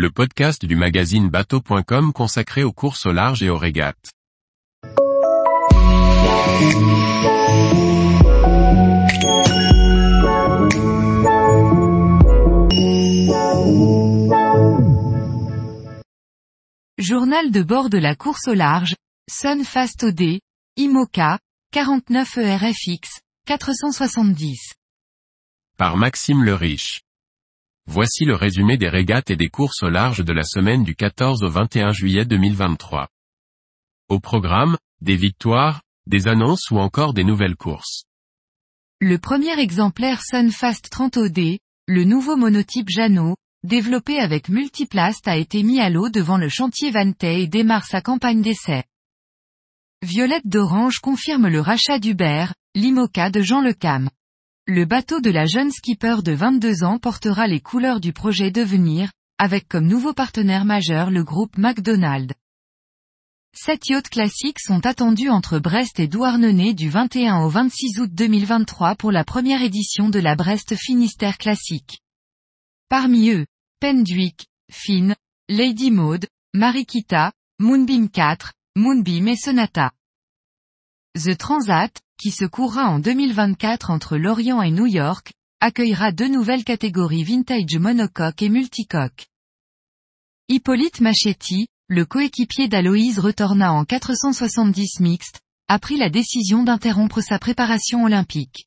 le podcast du magazine bateau.com consacré aux courses au large et aux régates. Journal de bord de la course au large, Sun Fast OD, IMOCA, 49 ERFX, 470. Par Maxime le Riche. Voici le résumé des régates et des courses au large de la semaine du 14 au 21 juillet 2023. Au programme, des victoires, des annonces ou encore des nouvelles courses. Le premier exemplaire Sunfast 30 OD, le nouveau monotype Jeannot, développé avec Multiplast a été mis à l'eau devant le chantier Vantay et démarre sa campagne d'essai. Violette d'Orange confirme le rachat d'Uber, l'IMOCA de Jean Lecam. Le bateau de la jeune skipper de 22 ans portera les couleurs du projet Devenir, avec comme nouveau partenaire majeur le groupe McDonald. Sept yachts classiques sont attendus entre Brest et Douarnenez du 21 au 26 août 2023 pour la première édition de la Brest Finistère Classique. Parmi eux, Pendwick, Finn, Lady Maud, Marikita, Moonbeam 4, Moonbeam et Sonata. The Transat, qui se courra en 2024 entre Lorient et New York, accueillera deux nouvelles catégories vintage monocoque et multicoque. Hippolyte Machetti, le coéquipier d'Aloïse Retorna en 470 mixte, a pris la décision d'interrompre sa préparation olympique.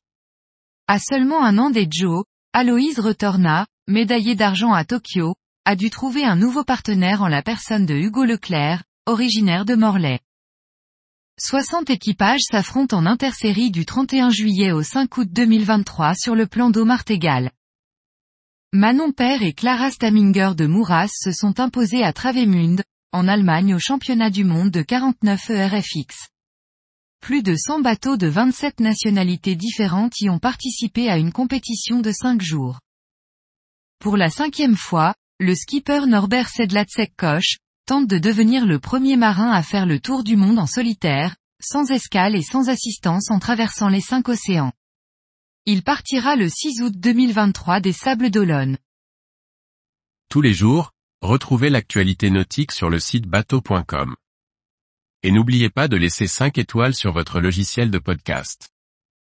À seulement un an des Joe, Aloïse Retorna, médaillée d'argent à Tokyo, a dû trouver un nouveau partenaire en la personne de Hugo Leclerc, originaire de Morlaix. 60 équipages s'affrontent en intersérie du 31 juillet au 5 août 2023 sur le plan d'eau Martégal. Manon Père et Clara Staminger de Mouras se sont imposés à Travemünde, en Allemagne au championnat du monde de 49 ERFX. Plus de 100 bateaux de 27 nationalités différentes y ont participé à une compétition de 5 jours. Pour la cinquième fois, le skipper Norbert Sedlacek-Koch, tente de devenir le premier marin à faire le tour du monde en solitaire, sans escale et sans assistance en traversant les cinq océans. Il partira le 6 août 2023 des Sables d'Olonne. Tous les jours, retrouvez l'actualité nautique sur le site bateau.com. Et n'oubliez pas de laisser 5 étoiles sur votre logiciel de podcast.